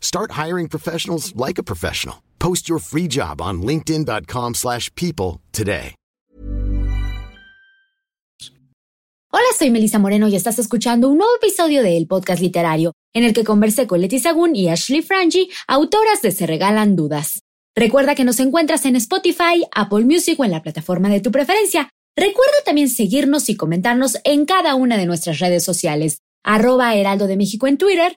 Start hiring professionals like a professional. Post your free job on linkedin.com/people slash people today. Hola, soy Melissa Moreno y estás escuchando un nuevo episodio de El Podcast Literario, en el que conversé con Leti Sagún y Ashley Frangi, autoras de Se Regalan Dudas. Recuerda que nos encuentras en Spotify, Apple Music o en la plataforma de tu preferencia. Recuerda también seguirnos y comentarnos en cada una de nuestras redes sociales, arroba Heraldo de México en Twitter,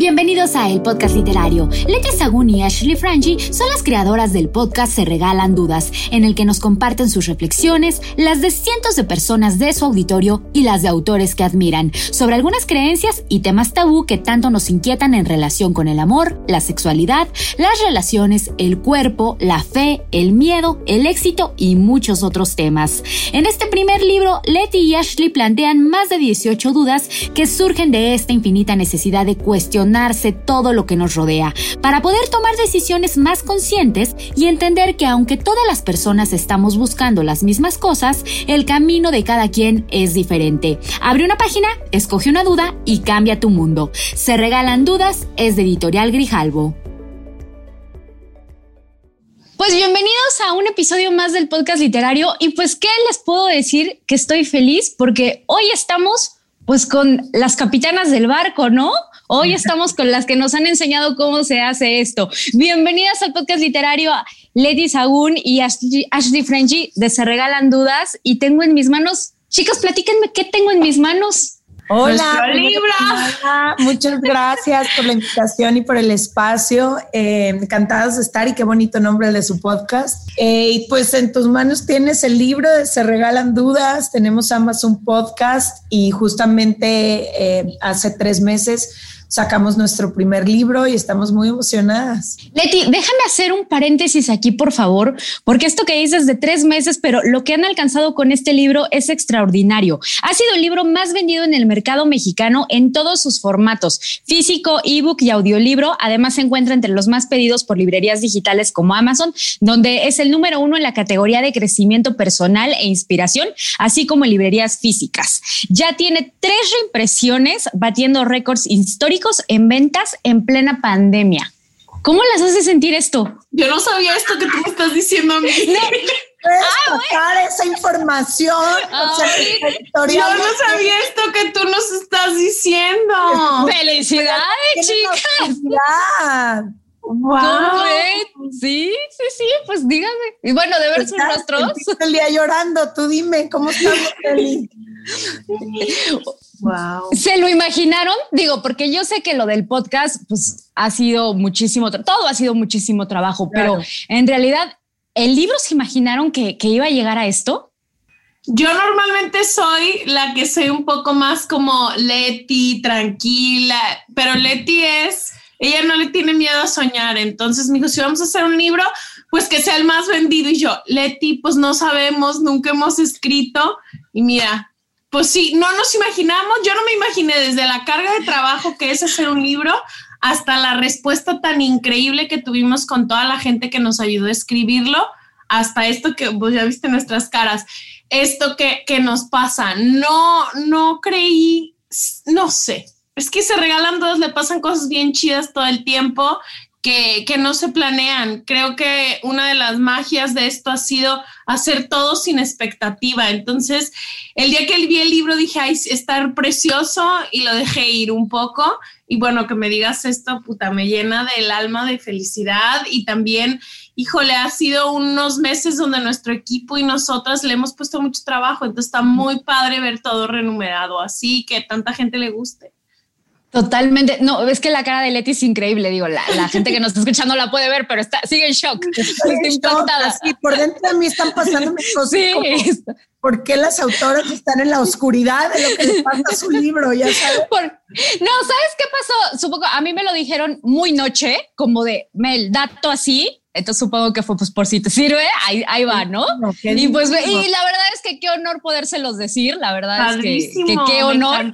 Bienvenidos a El Podcast Literario. Leti Sagún y Ashley Frangi son las creadoras del podcast Se Regalan Dudas, en el que nos comparten sus reflexiones, las de cientos de personas de su auditorio y las de autores que admiran, sobre algunas creencias y temas tabú que tanto nos inquietan en relación con el amor, la sexualidad, las relaciones, el cuerpo, la fe, el miedo, el éxito y muchos otros temas. En este primer libro, Leti y Ashley plantean más de 18 dudas que surgen de esta infinita necesidad de cuestionar todo lo que nos rodea, para poder tomar decisiones más conscientes y entender que aunque todas las personas estamos buscando las mismas cosas, el camino de cada quien es diferente. Abre una página, escoge una duda y cambia tu mundo. Se regalan dudas es de Editorial Grijalvo. Pues bienvenidos a un episodio más del podcast literario y pues qué les puedo decir que estoy feliz porque hoy estamos pues con las capitanas del barco, ¿no? Hoy estamos con las que nos han enseñado cómo se hace esto. Bienvenidas al podcast literario Lady Sagún y Ashley, Ashley Frenchy de Se Regalan Dudas. Y tengo en mis manos, chicas, platíquenme qué tengo en mis manos. Hola, Libra. Muchas gracias por la invitación y por el espacio. Eh, encantados de estar y qué bonito nombre de su podcast. Eh, y pues en tus manos tienes el libro de Se Regalan Dudas. Tenemos ambas un podcast y justamente eh, hace tres meses sacamos nuestro primer libro y estamos muy emocionadas. Leti, déjame hacer un paréntesis aquí, por favor, porque esto que dices de tres meses, pero lo que han alcanzado con este libro es extraordinario. Ha sido el libro más vendido en el mercado mexicano en todos sus formatos, físico, ebook y audiolibro. Además, se encuentra entre los más pedidos por librerías digitales como Amazon, donde es el número uno en la categoría de crecimiento personal e inspiración, así como librerías físicas. Ya tiene tres reimpresiones, batiendo récords históricos en ventas en plena pandemia. ¿Cómo las hace sentir esto? Yo no sabía esto que tú me estás diciendo a mí. Puedes ah, esa información. yo no sabía esto que tú nos estás diciendo. Felicidades, chicas. Wow. Sí, sí, sí, pues dígame. Y bueno, de ver sus rostros. El día llorando, tú dime, ¿cómo estamos, Feli? Wow. ¿Se lo imaginaron? Digo, porque yo sé que lo del podcast, pues ha sido muchísimo, todo ha sido muchísimo trabajo, pero en realidad, ¿el libro se imaginaron que, que iba a llegar a esto? Yo normalmente soy la que soy un poco más como Leti, tranquila, pero Leti es, ella no le tiene miedo a soñar, entonces me dijo, si vamos a hacer un libro, pues que sea el más vendido y yo, Leti, pues no sabemos, nunca hemos escrito y mira, pues sí, no nos imaginamos, yo no me imaginé desde la carga de trabajo que es hacer un libro hasta la respuesta tan increíble que tuvimos con toda la gente que nos ayudó a escribirlo, hasta esto que vos ya viste nuestras caras, esto que, que nos pasa. No, no creí, no sé, es que se regalan dos, le pasan cosas bien chidas todo el tiempo que, que, no se planean. Creo que una de las magias de esto ha sido hacer todo sin expectativa. Entonces, el día que vi el libro dije, ay, estar precioso y lo dejé ir un poco. y bueno, que me digas esto, puta, me llena del alma de felicidad y también, híjole, ha sido unos meses donde nuestro equipo y nosotras le hemos puesto mucho trabajo, entonces está muy padre ver todo renumerado así, que tanta gente le guste. Totalmente. No, es que la cara de Leti es increíble. Digo, la, gente que nos está escuchando la puede ver, pero está, sigue en shock. Estoy impactada. Sí, por dentro de mí están pasando cosas. Sí. ¿Por qué las autoras están en la oscuridad de lo que les pasa a su libro? Ya sabes. no, ¿sabes qué pasó? Supongo, a mí me lo dijeron muy noche, como de, Mel, dato así. Entonces supongo que fue pues por si te sirve, ahí, ahí va, ¿no? y pues, y la verdad es que qué honor podérselos decir, la verdad es que, que qué honor.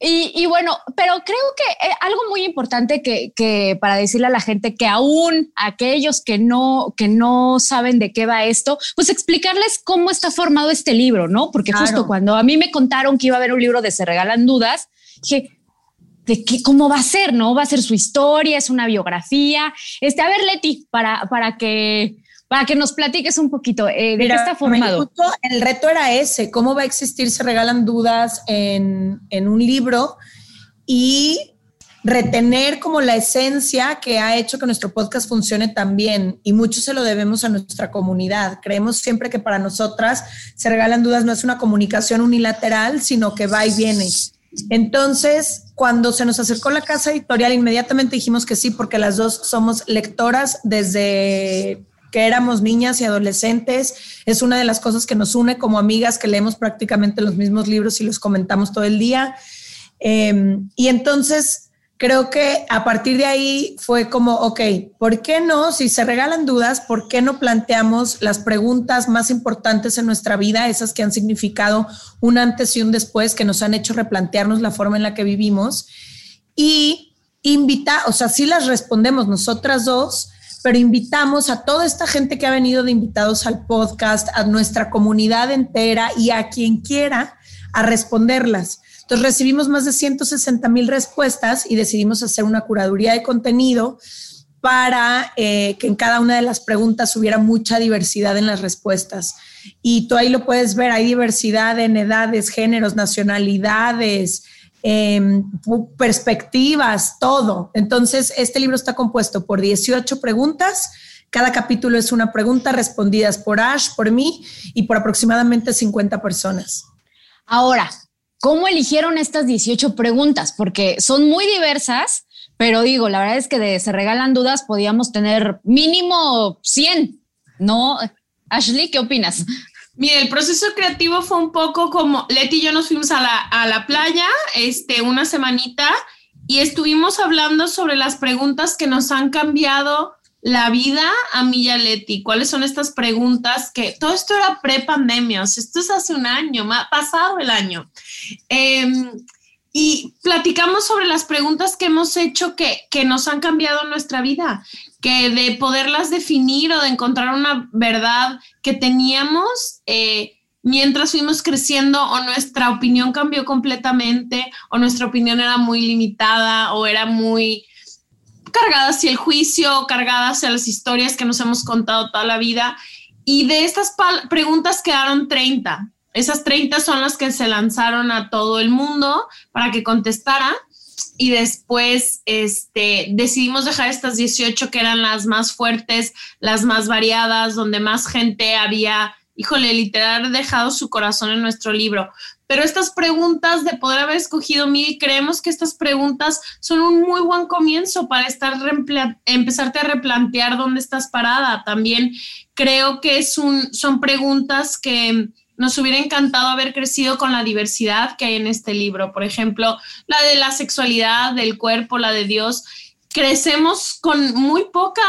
Y, bueno, pero creo que eh, algo muy importante que, para decirle a la gente que aún aquellos que no, que no saben de qué va esto, pues explicarles cómo está formado este libro, ¿no? Porque justo cuando a mí me contaron que iba a haber un libro de Se Regalan Dudas, dije, de qué, cómo va a ser, ¿no? Va a ser su historia, es una biografía. Este, a ver, Leti, para, para que para que nos platiques un poquito eh, de qué está formado. el reto era ese, cómo va a existir, se regalan dudas en, en un libro y retener como la esencia que ha hecho que nuestro podcast funcione tan bien y mucho se lo debemos a nuestra comunidad. Creemos siempre que para nosotras se regalan dudas no es una comunicación unilateral, sino que va y viene. Entonces, cuando se nos acercó la casa editorial, inmediatamente dijimos que sí, porque las dos somos lectoras desde que éramos niñas y adolescentes. Es una de las cosas que nos une como amigas, que leemos prácticamente los mismos libros y los comentamos todo el día. Em, y entonces creo que a partir de ahí fue como, ok, ¿por qué no? Si se regalan dudas, ¿por qué no planteamos las preguntas más importantes en nuestra vida, esas que han significado un antes y un después, que nos han hecho replantearnos la forma en la que vivimos? Y invita, o sea, sí las respondemos nosotras dos, pero invitamos a toda esta gente que ha venido de invitados al podcast, a nuestra comunidad entera y a quien quiera a responderlas. Entonces recibimos más de 160 mil respuestas y decidimos hacer una curaduría de contenido para eh, que en cada una de las preguntas hubiera mucha diversidad en las respuestas. Y tú ahí lo puedes ver, hay diversidad en edades, géneros, nacionalidades, Em, perspectivas, todo. Entonces, este libro está compuesto por 18 preguntas. Cada capítulo es una pregunta respondidas por Ash, por mí y por aproximadamente 50 personas. Ahora, ¿cómo eligieron estas 18 preguntas? Porque son muy diversas, pero digo, la verdad es que de Se Regalan Dudas podíamos tener mínimo 100, ¿no? Ashley, ¿qué opinas? Mira, el proceso creativo fue un poco como Leti y yo nos fuimos a la, a la playa este, una semanita y estuvimos hablando sobre las preguntas que nos han cambiado la vida a mí y a Leti. ¿Cuáles son estas preguntas que todo esto era pre-pandemia? O sea, esto es hace un año, ha pasado el año. Em, y platicamos sobre las preguntas que hemos hecho que, que nos han cambiado nuestra vida que de poderlas definir o de encontrar una verdad que teníamos eh, mientras fuimos creciendo o nuestra opinión cambió completamente o nuestra opinión era muy limitada o era muy cargada hacia el juicio, cargada hacia las historias que nos hemos contado toda la vida. Y de estas preguntas quedaron 30. Esas 30 son las que se lanzaron a todo el mundo para que contestara y después este, decidimos dejar estas 18 que eran las más fuertes, las más variadas, donde más gente había, híjole, literal, dejado su corazón en nuestro libro. Pero estas preguntas de poder haber escogido mil, creemos que estas preguntas son un muy buen comienzo para estar empezarte a replantear dónde estás parada. También creo que son preguntas que nos hubiera encantado haber crecido con la diversidad que hay en este libro. Por ejemplo, la de la sexualidad, del cuerpo, la de Dios. Crecemos con muy poca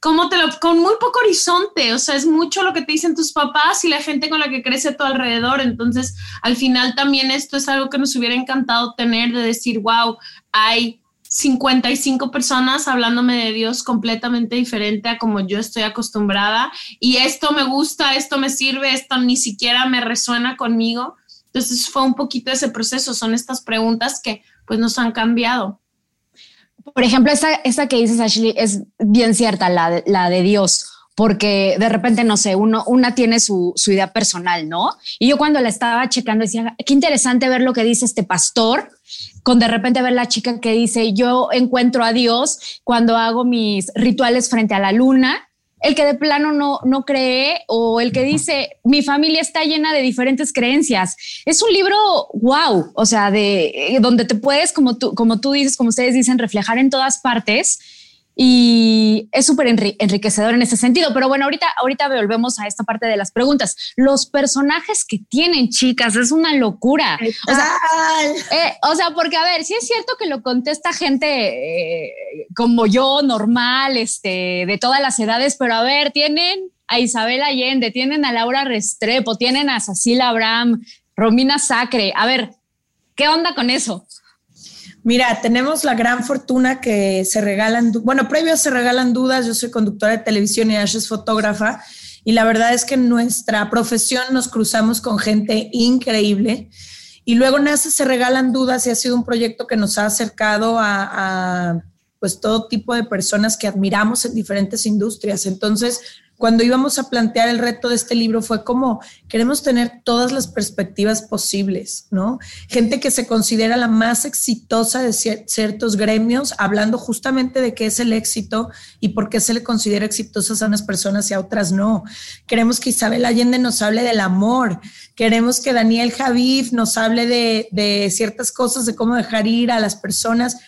como te lo, con muy poco horizonte, o sea, es mucho lo que te dicen tus papás y la gente con la que crece a tu alrededor. Entonces, al final también esto es algo que nos hubiera encantado tener, de decir, wow, hay 55 personas hablándome de Dios completamente diferente a como yo estoy acostumbrada y esto me gusta, esto me sirve, esto ni siquiera me resuena conmigo. Entonces fue un poquito ese proceso, son estas preguntas que pues nos han cambiado. Por ejemplo, esa, esa que dices, Ashley, es bien cierta, la la de Dios, porque de repente, no sé, uno, una tiene su, su idea personal, ¿no? Y yo cuando la estaba checando decía, qué interesante ver lo que dice este pastor, con de repente ver la chica que dice, yo encuentro a Dios cuando hago mis rituales frente a la luna, el que de plano no, no cree o el que dice, mi familia está llena de diferentes creencias. Es un libro wow, o sea, de eh, donde te puedes, como tú, como tú dices, como ustedes dicen, reflejar en todas partes y es súper enriquecedor en ese sentido. Pero bueno, ahorita, ahorita volvemos a esta parte de las preguntas. Los personajes que tienen, chicas, es una locura. O sea, eh, o sea, porque a ver, sí es cierto que lo contesta gente eh, como yo, normal, este, de todas las edades, pero a ver, tienen a Isabel Allende, tienen a Laura Restrepo, tienen a Cecilia Abraham, Romina Sacre. A ver, ¿qué onda con eso? Mira, tenemos la gran fortuna que se regalan, bueno, previo se regalan dudas, yo soy conductora de televisión y Ash es fotógrafa, y la verdad es que en nuestra profesión nos cruzamos con gente increíble. Y luego nace Se Regalan Dudas y ha sido un proyecto que nos ha acercado a, a pues todo tipo de personas que admiramos en diferentes industrias. Entonces, cuando íbamos a plantear el reto de este libro fue como queremos tener todas las perspectivas posibles, ¿no? Gente que se considera la más exitosa de ciertos gremios, hablando justamente de qué es el éxito y por qué se le considera exitosas a unas personas y a otras no. Queremos que Isabel Allende nos hable del amor, queremos que Daniel Javif nos hable de, de ciertas cosas, de cómo dejar ir a las personas.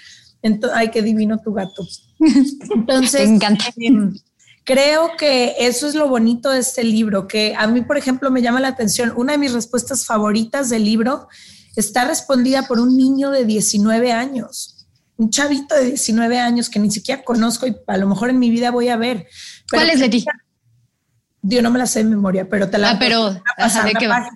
Entonces, ay, qué divino tu gato. Entonces, Me encanta. Em, Creo que eso es lo bonito de este libro, que a mí, por ejemplo, me llama la atención. Una de mis respuestas favoritas del libro está respondida por un niño de 19 años, un chavito de 19 años que ni siquiera conozco y a lo mejor en mi vida voy a ver. ¿Cuál es, Leti? Yo no me la sé de memoria, pero te la, ah, pero, la,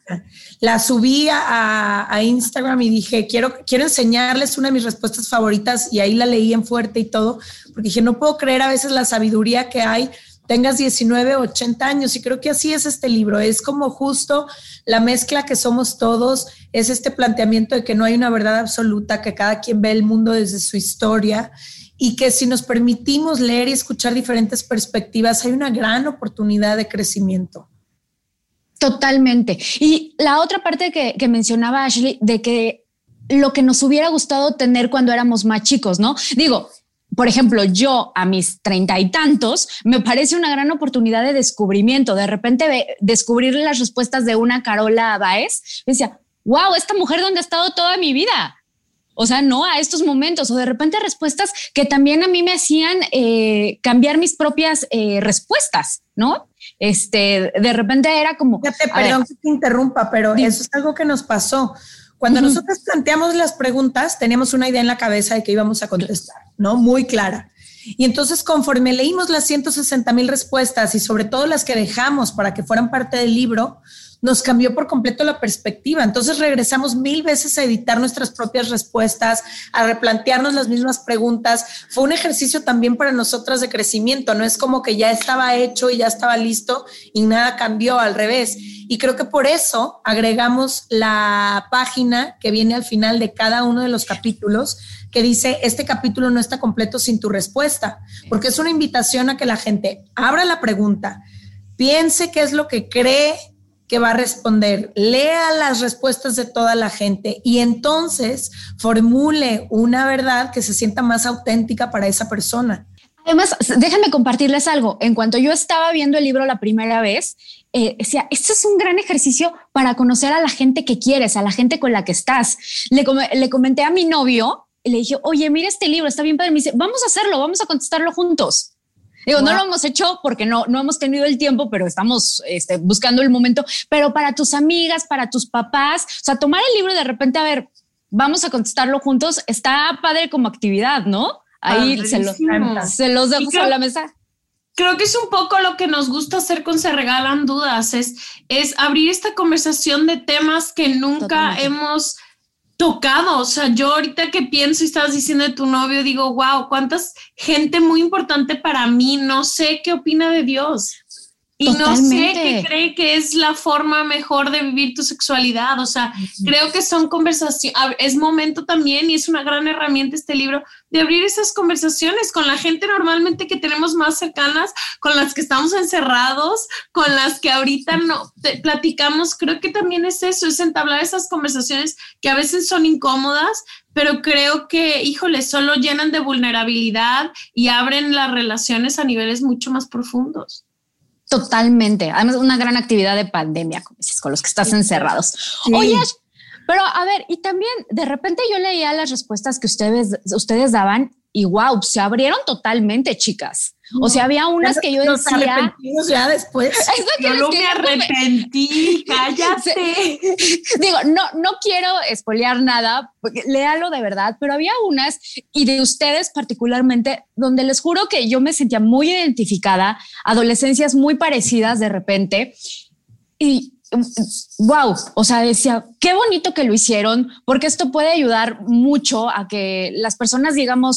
la subí a, a, Instagram y dije, quiero, quiero enseñarles una de mis respuestas favoritas y ahí la leí en fuerte y todo, porque dije, no puedo creer a veces la sabiduría que hay, tengas 19 o 80 años y creo que así es este libro, es como justo la mezcla que somos todos, es este planteamiento de que no hay una verdad absoluta, que cada quien ve el mundo desde su historia y que si nos permitimos leer y escuchar diferentes perspectivas, hay una gran oportunidad de crecimiento. Totalmente. Y la otra parte que, mencionaba Ashley, de que lo que nos hubiera gustado tener cuando éramos más chicos, ¿no? Digo, por ejemplo, yo a mis treinta y tantos, me parece una gran oportunidad de descubrimiento. De repente descubrir las respuestas de una Carola Baez, decía, wow, esta mujer donde ha estado toda mi vida. O sea, no a estos momentos o de repente respuestas que también a mí me hacían eh, cambiar mis propias eh, respuestas, ¿no? Este, de repente era como... Fíjate, perdón que te interrumpa, pero eso es algo que nos pasó. Cuando uh -huh. nosotros planteamos las preguntas, teníamos una idea en la cabeza de que íbamos a contestar, ¿no? Muy clara. Y entonces, conforme leímos las 160 mil respuestas y sobre todo las que dejamos para que fueran parte del libro, nos cambió por completo la perspectiva. Entonces regresamos mil veces a editar nuestras propias respuestas, a replantearnos las mismas preguntas. Fue un ejercicio también para nosotras de crecimiento, no es como que ya estaba hecho y ya estaba listo y nada cambió, al revés. Y creo que por eso agregamos la página que viene al final de cada uno de los capítulos que dice, este capítulo no está completo sin tu respuesta, porque es una invitación a que la gente abra la pregunta, piense qué es lo que cree que va a responder, lea las respuestas de toda la gente y entonces formule una verdad que se sienta más auténtica para esa persona. Además, déjenme compartirles algo. En cuanto yo estaba viendo el libro la primera vez, eh, decía, esto es un gran ejercicio para conocer a la gente que quieres, a la gente con la que estás. Le, le comenté a mi novio y le dije, oye, mira este libro, está bien padre. Me dice, vamos a hacerlo, vamos a contestarlo juntos. Digo, wow. no lo hemos hecho porque no, no hemos tenido el tiempo, pero estamos este, buscando el momento. Pero para tus amigas, para tus papás, o sea, tomar el libro y de repente, a ver, vamos a contestarlo juntos, está padre como actividad, ¿no? Ahí ah, se, lo, se, los dejo sobre la mesa. Creo que es un poco lo que nos gusta hacer con Se Regalan Dudas, es, es abrir esta conversación de temas que nunca Totalmente. hemos tocado. O sea, yo ahorita que pienso y estabas diciendo de tu novio, digo, wow, cuántas gente muy importante para mí, no sé qué opina de Dios. Y no sé qué cree que es la forma mejor de vivir tu sexualidad. O sea, creo que son conversaciones, es momento también y es una gran herramienta este libro de abrir esas conversaciones con la gente normalmente que tenemos más cercanas, con las que estamos encerrados, con las que ahorita no platicamos. Creo que también es eso, es entablar esas conversaciones que a veces son incómodas, pero creo que, híjole, solo llenan de vulnerabilidad y abren las relaciones a niveles mucho más profundos. Totalmente. Además, una gran actividad de pandemia, como dices, con los que estás encerrados. Oye, pero a ver, y también de repente yo leía las respuestas que ustedes, ustedes daban y wow, se abrieron totalmente, chicas. O sea, había unas que yo nos decía. Arrepentimos ya después. yo no me arrepentí, cállate. Digo, no, no quiero espolear nada, léalo de verdad, pero había unas y de ustedes particularmente, donde les juro que yo me sentía muy identificada, adolescencias muy parecidas de repente. Y wow, o sea, decía, qué bonito que lo hicieron, porque esto puede ayudar mucho a que las personas, digamos,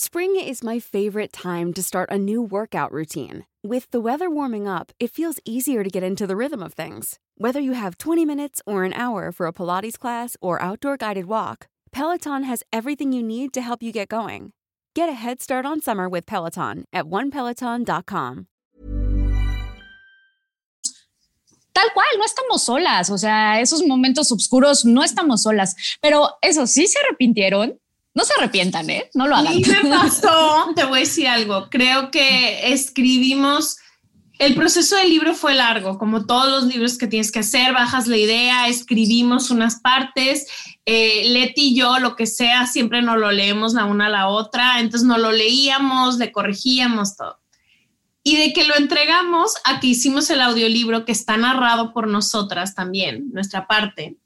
Spring is my favorite time to start a new workout routine. With the weather warming up, it feels easier to get into the rhythm of things. Whether you have 20 minutes or an hour for a Pilates class or outdoor guided walk, Peloton has everything you need to help you get going. Get a head start on summer with Peloton at onepeloton.com. Tal cual, no estamos solas, o sea, esos momentos oscuros no estamos solas, pero eso sí se arrepintieron No se arrepientan, ¿eh? No lo hagan. Y me pasó, te voy a decir algo, creo que escribimos, el proceso del libro fue largo, como todos los libros que tienes que hacer, bajas la idea, escribimos unas partes, eh, Leti y yo, lo que sea, siempre nos lo leemos la una a la otra, entonces no lo leíamos, le corregíamos todo. Y de que lo entregamos a que hicimos el audiolibro que está narrado por nosotras también, nuestra parte.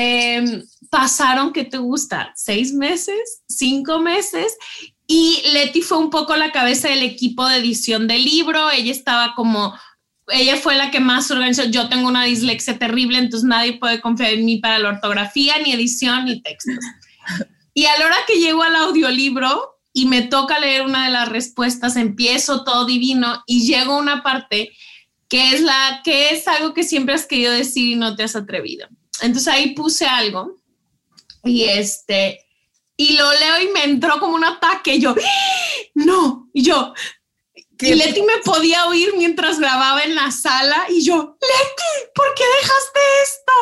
Eh, pasaron, ¿qué te gusta? ¿Seis meses? ¿Cinco meses? Y Leti fue un poco la cabeza del equipo de edición del libro. Ella estaba como, ella fue la que más organizó. Yo tengo una dislexia terrible, entonces nadie puede confiar en mí para la ortografía, ni edición, ni textos. Y a la hora que llego al audiolibro y me toca leer una de las respuestas, empiezo todo divino y llego a una parte que es la que es algo que siempre has querido decir y no te has atrevido. Entonces ahí puse algo y este, y lo leo y me entró como un ataque. Y yo, no, y yo, y Leti me podía oír mientras grababa en la sala y yo, Leti, ¿por qué dejaste esto?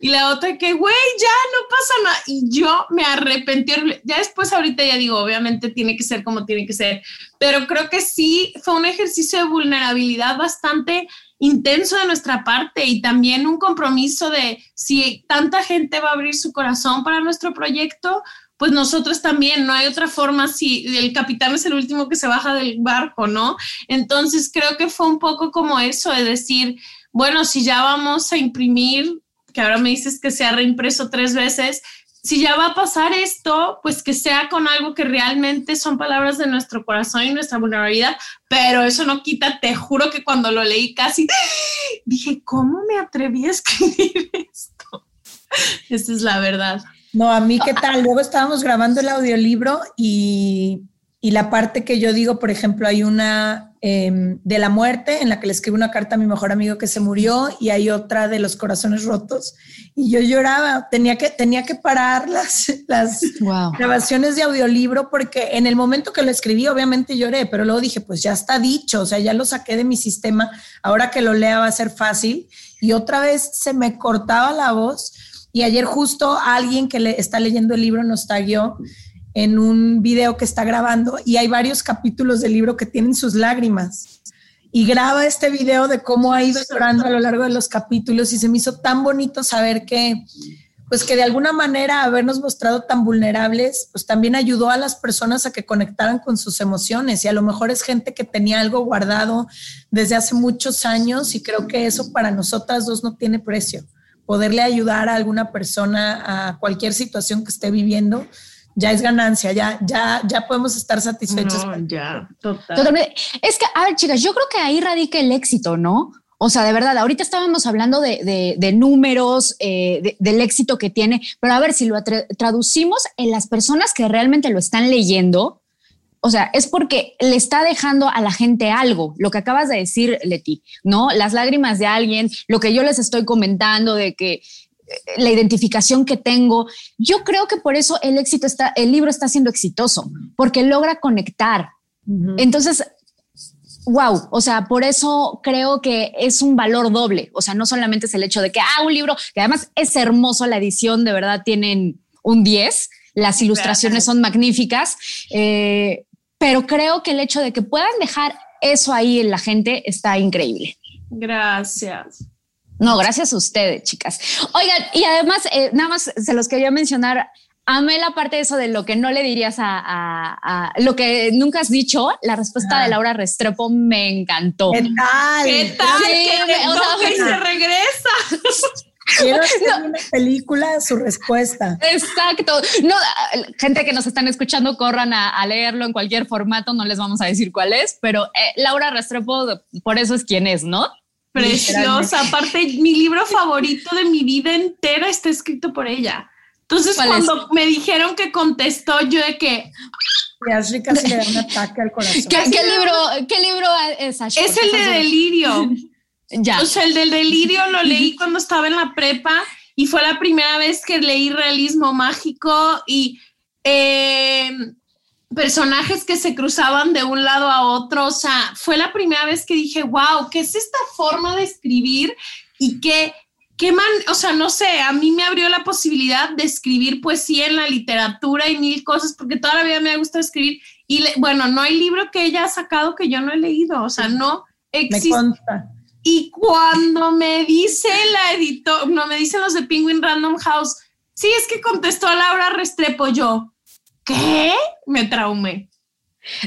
Y la otra que, güey, ya no pasa nada. Y yo me arrepentí. Ya después ahorita ya digo, obviamente tiene que ser como tiene que ser, pero creo que sí fue un ejercicio de vulnerabilidad bastante intenso de nuestra parte y también un compromiso de si tanta gente va a abrir su corazón para nuestro proyecto, pues nosotros también, no hay otra forma si el capitán es el último que se baja del barco, ¿no? Entonces creo que fue un poco como eso, de decir, bueno, si ya vamos a imprimir, que ahora me dices que se ha reimpreso tres veces, si ya va a pasar esto, pues que sea con algo que realmente son palabras de nuestro corazón y nuestra vulnerabilidad, pero eso no quita, te juro que cuando lo leí casi dije, ¿cómo me atreví a escribir esto? Esa es la verdad. No, a mí qué tal. Luego estábamos grabando el audiolibro y, y la parte que yo digo, por ejemplo, hay una Em, de la muerte, en la que le escribo una carta a mi mejor amigo que se murió, y hay otra de los corazones rotos. Y yo lloraba, tenía que, tenía que parar las, las grabaciones de audiolibro porque en el momento que lo escribí, obviamente lloré, pero luego dije, pues ya está dicho, o sea, ya lo saqué de mi sistema, ahora que lo lea va a ser fácil. Y otra vez se me cortaba la voz. Y ayer justo alguien que le está leyendo el libro nos taguió en un video que está grabando y hay varios capítulos del libro que tienen sus lágrimas. Y graba este video de cómo ha ido llorando a lo largo de los capítulos y se me hizo tan bonito saber que, pues que de alguna manera habernos mostrado tan vulnerables, pues también ayudó a las personas a que conectaran con sus emociones y a lo mejor es gente que tenía algo guardado desde hace muchos años y creo que eso para nosotras dos no tiene precio. Poderle ayudar a alguna persona a cualquier situación que esté viviendo, ya es ganancia, ya, ya, ya podemos estar satisfechos. ya, total. Es que, a ver, chicas, yo creo que ahí radica el éxito, ¿no? O sea, de verdad, ahorita estábamos hablando de, números, eh, del éxito que tiene, pero a ver, si lo traducimos en las personas que realmente lo están leyendo, o sea, es porque le está dejando a la gente algo, lo que acabas de decir, Leti, ¿no? Las lágrimas de alguien, lo que yo les estoy comentando de que la identificación que tengo. Yo creo que por eso el éxito está, el libro está siendo exitoso, porque logra conectar. Entonces, wow, o sea, por eso creo que es un valor doble, o sea, no solamente es el hecho de que, ah, un libro, que además es hermoso la edición, de verdad tienen un 10, las ilustraciones son magníficas, eh, pero creo que el hecho de que puedan dejar eso ahí en la gente está increíble. Gracias. No, gracias a ustedes, chicas. Oigan, y además, eh, nada más se los quería mencionar Amé la parte de eso de lo que no le dirías a, lo que nunca has dicho. La respuesta de ah. Laura Restrepo me encantó. ¿Qué tal? ¿Qué tal? que, se regresa. Quiero hacer una película, su respuesta. Exacto. No, gente que nos están escuchando, corran a, leerlo en cualquier formato, no les vamos a decir cuál es, pero eh, Laura Restrepo, por eso es quien es, ¿no? Preciosa. Aparte, mi libro favorito de mi vida entera está escrito por ella. Entonces, cuando me dijeron que contestó, yo de que. Y Ashley casi le da un ataque al corazón. ¿Qué, libro, ¿Qué libro es Ashley? Es el de Delirio. ya. O sea, el del Delirio lo leí cuando estaba en la prepa y fue la primera vez que leí realismo mágico y em, personajes que se cruzaban de un lado a otro. O sea, fue la primera vez que dije, wow, ¿qué es esta forma de escribir? Y qué qué man, o sea, no sé, a mí me abrió la posibilidad de escribir poesía en la literatura y mil cosas, porque toda la vida me ha gustado escribir. Y bueno, no hay libro que ella ha sacado que yo no he leído, o sea, no existe. Y cuando me dice la editor, no me dicen los de Penguin Random House, sí, es que contestó a Laura Restrepo, yo, ¿qué? Me traumé.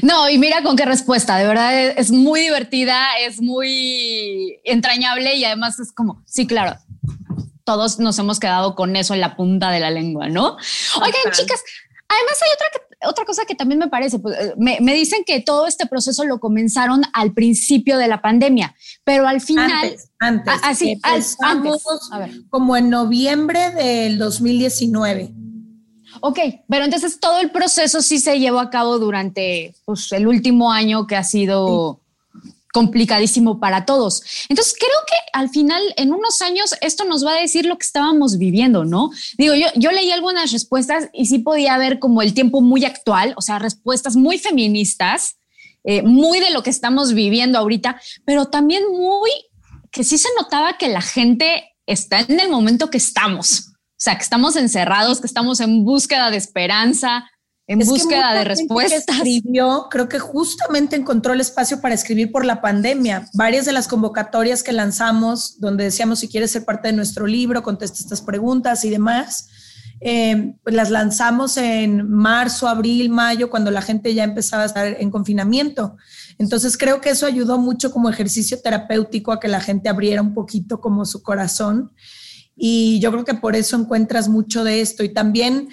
No, y mira con qué respuesta, de verdad es muy divertida, es muy entrañable y además es como, sí, claro, todos nos hemos quedado con eso en la punta de la lengua, ¿no? Oigan, chicas, además hay otra, otra cosa que también me parece, pues, eh, me, dicen que todo este proceso lo comenzaron al principio de la pandemia, pero al final... Antes, antes. Así, antes. Como en noviembre del 2019. Ok, pero entonces todo el proceso sí se llevó a cabo durante pues, el último año que ha sido complicadísimo para todos. Entonces creo que al final, en unos años, esto nos va a decir lo que estábamos viviendo, ¿no? Digo, yo, yo leí algunas respuestas y sí podía ver como el tiempo muy actual, o sea, respuestas muy feministas, eh, muy de lo que estamos viviendo ahorita, pero también muy que sí se notaba que la gente está en el momento que estamos. O sea, que estamos encerrados, que estamos en búsqueda de esperanza, en búsqueda de respuestas. escribió, creo que justamente encontró el espacio para escribir por la pandemia. Varias de las convocatorias que lanzamos, donde decíamos si quieres ser parte de nuestro libro, contesta estas preguntas y demás, eh, pues las lanzamos en marzo, abril, mayo, cuando la gente ya empezaba a estar en confinamiento. Entonces creo que eso ayudó mucho como ejercicio terapéutico a que la gente abriera un poquito como su corazón y yo creo que por eso encuentras mucho de esto. Y también,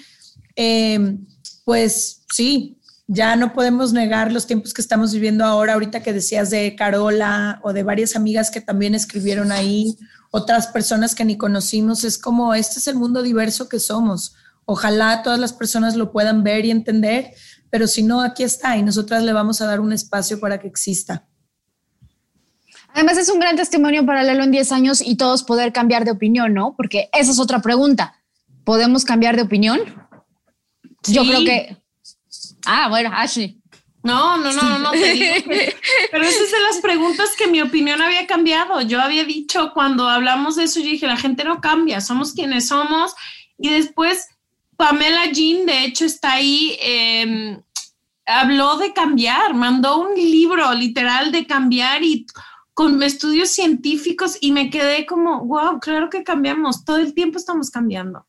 eh, pues sí, ya no podemos negar los tiempos que estamos viviendo ahora, ahorita que decías de Carola o de varias amigas que también escribieron ahí, otras personas que ni conocimos, es como, este es el mundo diverso que somos. Ojalá todas las personas lo puedan ver y entender, pero si no, aquí está y nosotras le vamos a dar un espacio para que exista. Además es un gran testimonio para leerlo en 10 años y todos poder cambiar de opinión, ¿no? Porque esa es otra pregunta. ¿Podemos cambiar de opinión? Yo creo que... Ah, bueno, Ashley. No, no, no, no, no. Te digo Pero esa es de las preguntas que mi opinión había cambiado. Yo había dicho cuando hablamos de eso, yo dije, la gente no cambia, somos quienes somos. Y después Pamela Jean, de hecho, está ahí, em, habló de cambiar, mandó un libro literal de cambiar y con estudios científicos y me quedé como, wow, claro que cambiamos, todo el tiempo estamos cambiando.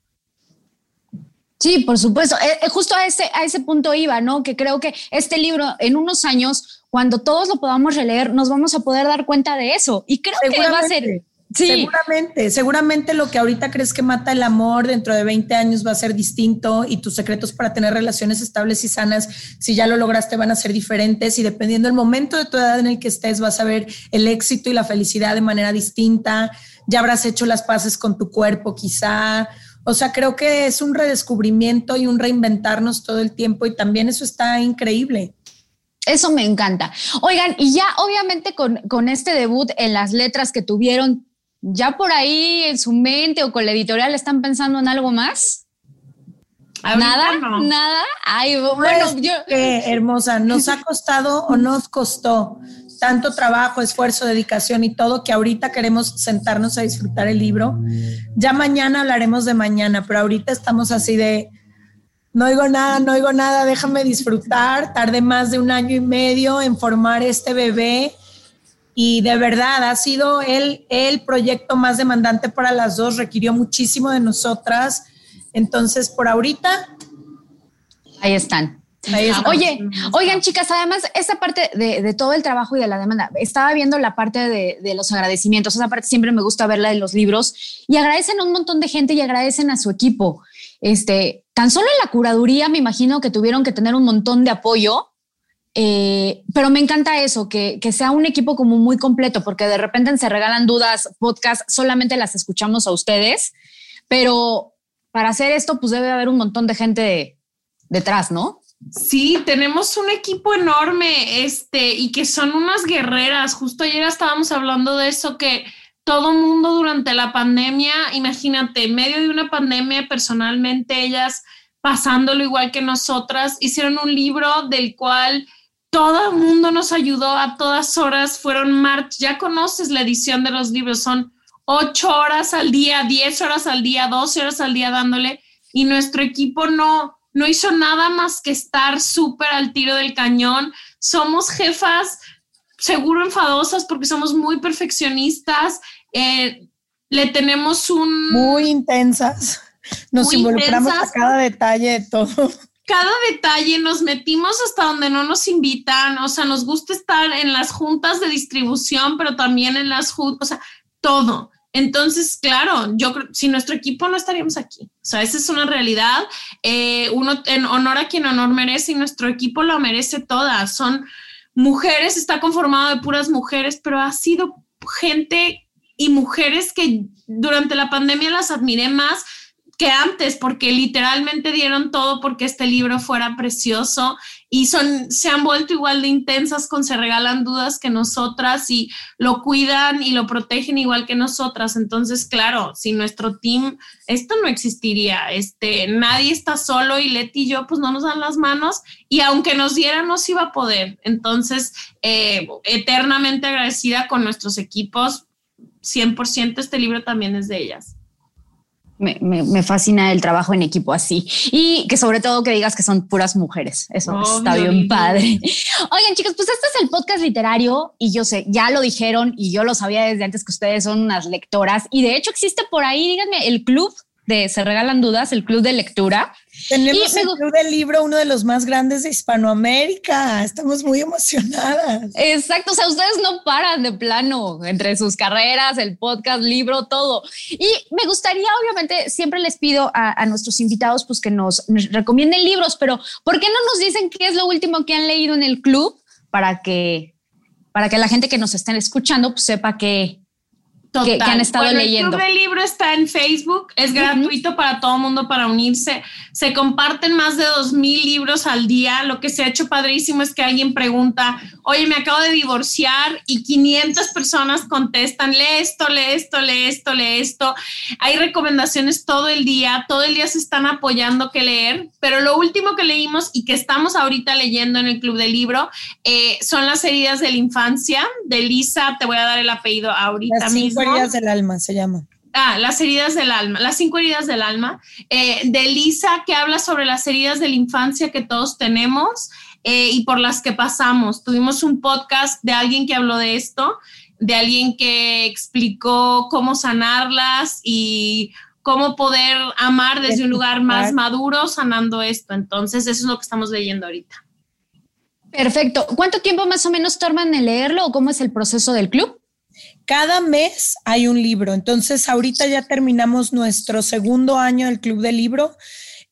Sí, por supuesto. Eh, eh, justo a ese, a ese punto iba, ¿no? Que creo que este libro en unos años, cuando todos lo podamos releer, nos vamos a poder dar cuenta de eso. Y creo que va a ser... Sí. Seguramente, seguramente lo que ahorita crees que mata el amor dentro de 20 años va a ser distinto y tus secretos para tener relaciones estables y sanas, si ya lo lograste, van a ser diferentes y dependiendo del momento de tu edad en el que estés, vas a ver el éxito y la felicidad de manera distinta. Ya habrás hecho las paces con tu cuerpo, quizá. O sea, creo que es un redescubrimiento y un reinventarnos todo el tiempo y también eso está increíble. Eso me encanta. Oigan, y ya obviamente con, con este debut en las letras que tuvieron, ¿ya por ahí en su mente o con la editorial están pensando en algo más? nada, nada. Ay, bueno, pues, yo... hermosa, nos ha costado o nos costó tanto trabajo, esfuerzo, dedicación y todo que ahorita queremos sentarnos a disfrutar el libro. Ya mañana hablaremos de mañana, pero ahorita estamos así de, no oigo nada, no oigo nada, déjame disfrutar. Tardé más de un año y medio en formar este bebé y de verdad ha sido el, el proyecto más demandante para las dos, requirió muchísimo de nosotras. Entonces, por ahorita... Ahí están. Oye, oigan chicas, además, esta parte de, todo el trabajo y de la demanda, estaba viendo la parte de, los agradecimientos, esa parte siempre me gusta verla de los libros y agradecen a un montón de gente y agradecen a su equipo. Este, tan solo en la curaduría me imagino que tuvieron que tener un montón de apoyo, eh, pero me encanta eso, que, que, sea un equipo como muy completo, porque de repente se regalan dudas, podcast, solamente las escuchamos a ustedes, pero para hacer esto, pues debe haber un montón de gente detrás, ¿no? Sí, tenemos un equipo enorme, este, y que son unas guerreras. Justo ayer estábamos hablando de eso, que todo mundo durante la pandemia, imagínate, en medio de una pandemia, personalmente ellas pasándolo igual que nosotras, hicieron un libro del cual todo el mundo nos ayudó a todas horas, fueron march, ya conoces la edición de los libros, son ocho horas al día, diez horas al día, doce horas al día dándole, y nuestro equipo no, no hizo nada más que estar súper al tiro del cañón. Somos jefas seguro enfadosas porque somos muy perfeccionistas. Eh, le tenemos un... Muy intensas. Nos involucramos a cada detalle de todo. Cada detalle, nos metimos hasta donde no nos invitan, o sea, nos gusta estar en las juntas de distribución, pero también en las juntas, o sea, todo. Entonces, claro, yo creo, si nuestro equipo no estaríamos aquí. O sea, esa es una realidad. Eh, uno en honor a quien honor merece y nuestro equipo lo merece todas. Son mujeres, está conformado de puras mujeres, pero ha sido gente y mujeres que durante la pandemia las admiré más que antes, porque literalmente dieron todo porque este libro fuera precioso y son, se han vuelto igual de intensas con se regalan dudas que nosotras y lo cuidan y lo protegen igual que nosotras. Entonces, claro, sin nuestro team, esto no existiría. Este, nadie está solo y Leti y yo, pues no nos dan las manos y aunque nos dieran, no se iba a poder. Entonces, eh, eternamente agradecida con nuestros equipos. 100% este libro también es de ellas. Me, fascina el trabajo en equipo así y que sobre todo que digas que son puras mujeres. Eso está bien padre. Oigan, chicos, pues este es el podcast literario y yo sé, ya lo dijeron y yo lo sabía desde antes que ustedes son unas lectoras y de hecho existe por ahí, díganme, el club de Se Regalan Dudas, el club de lectura. Tenemos el club del libro, uno de los más grandes de Hispanoamérica. Estamos muy emocionadas. Exacto, o sea, ustedes no paran de plano entre sus carreras, el podcast, libro, todo. Y me gustaría, obviamente, siempre les pido a, nuestros invitados pues que nos, nos recomienden libros, pero ¿por qué no nos dicen qué es lo último que han leído en el club para que para que la gente que nos estén escuchando pues, sepa que, que, han estado leyendo. El club libro está en Facebook, es gratuito para todo mundo para unirse. Se comparten más de dos mil libros al día. Lo que se ha hecho padrísimo es que alguien pregunta, oye, me acabo de divorciar y 500 personas contestan, lee esto, lee esto, lee esto, lee esto. Hay recomendaciones todo el día, todo el día se están apoyando que leer, pero lo último que leímos y que estamos ahorita leyendo en el club del libro eh, son las heridas de la infancia de Lisa, te voy a dar el apellido ahorita mismo heridas del alma se llama. Ah, las heridas del alma, las cinco heridas del alma, eh, de Lisa, que habla sobre las heridas de la infancia que todos tenemos eh, y por las que pasamos. Tuvimos un podcast de alguien que habló de esto, de alguien que explicó cómo sanarlas y cómo poder amar desde un lugar más maduro, sanando esto. Entonces, eso es lo que estamos leyendo ahorita. Perfecto. ¿Cuánto tiempo más o menos toman en leerlo o cómo es el proceso del club? Cada mes hay un libro. Entonces, ahorita ya terminamos nuestro segundo año del Club del Libro.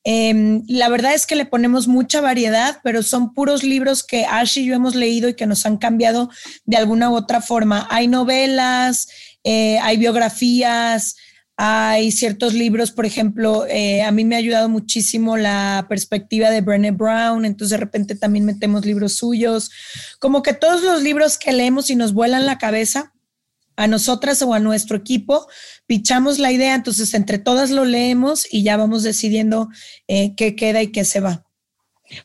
Em, la verdad es que le ponemos mucha variedad, pero son puros libros que Ash y yo hemos leído y que nos han cambiado de alguna u otra forma. Hay novelas, eh, hay biografías, hay ciertos libros, por ejemplo, eh, a mí me ha ayudado muchísimo la perspectiva de Brené Brown, entonces de repente también metemos libros suyos, como que todos los libros que leemos y nos vuelan la cabeza, a nosotras o a nuestro equipo, pichamos la idea, entonces entre todas lo leemos y ya vamos decidiendo eh, qué queda y qué se va.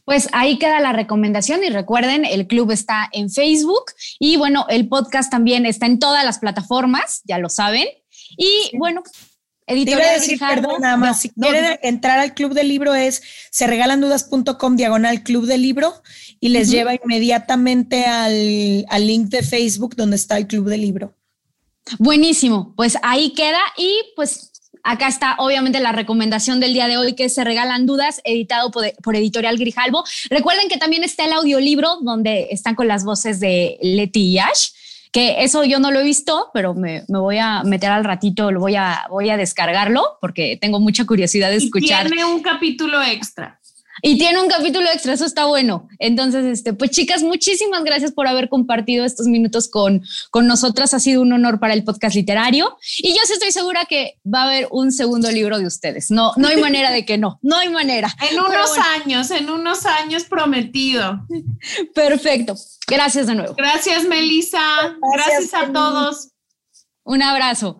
Pues ahí queda la recomendación y recuerden, el club está en Facebook y bueno, el podcast también está en todas las plataformas, ya lo saben. Y bueno, editorial. decir, perdón, nada más, si quieren entrar al club del libro es se dudas.com diagonal club del libro y les lleva inmediatamente al, al link de Facebook donde está el club del libro. Buenísimo, pues ahí queda y pues acá está obviamente la recomendación del día de hoy que se regalan dudas, editado por, Editorial Grijalvo. Recuerden que también está el audiolibro donde están con las voces de Leti y Ash, que eso yo no lo he visto, pero me, voy a meter al ratito, lo voy a, voy a descargarlo porque tengo mucha curiosidad de escuchar. tiene un capítulo extra. Y tiene un capítulo extra, eso está bueno. Entonces, este, pues chicas, muchísimas gracias por haber compartido estos minutos con, con nosotras. Ha sido un honor para el podcast literario. Y yo sí estoy segura que va a haber un segundo libro de ustedes. No, no hay manera de que no, no hay manera. En unos años, en unos años prometido. Perfecto. Gracias de nuevo. Gracias, Melissa. Gracias, gracias a todos. Un abrazo.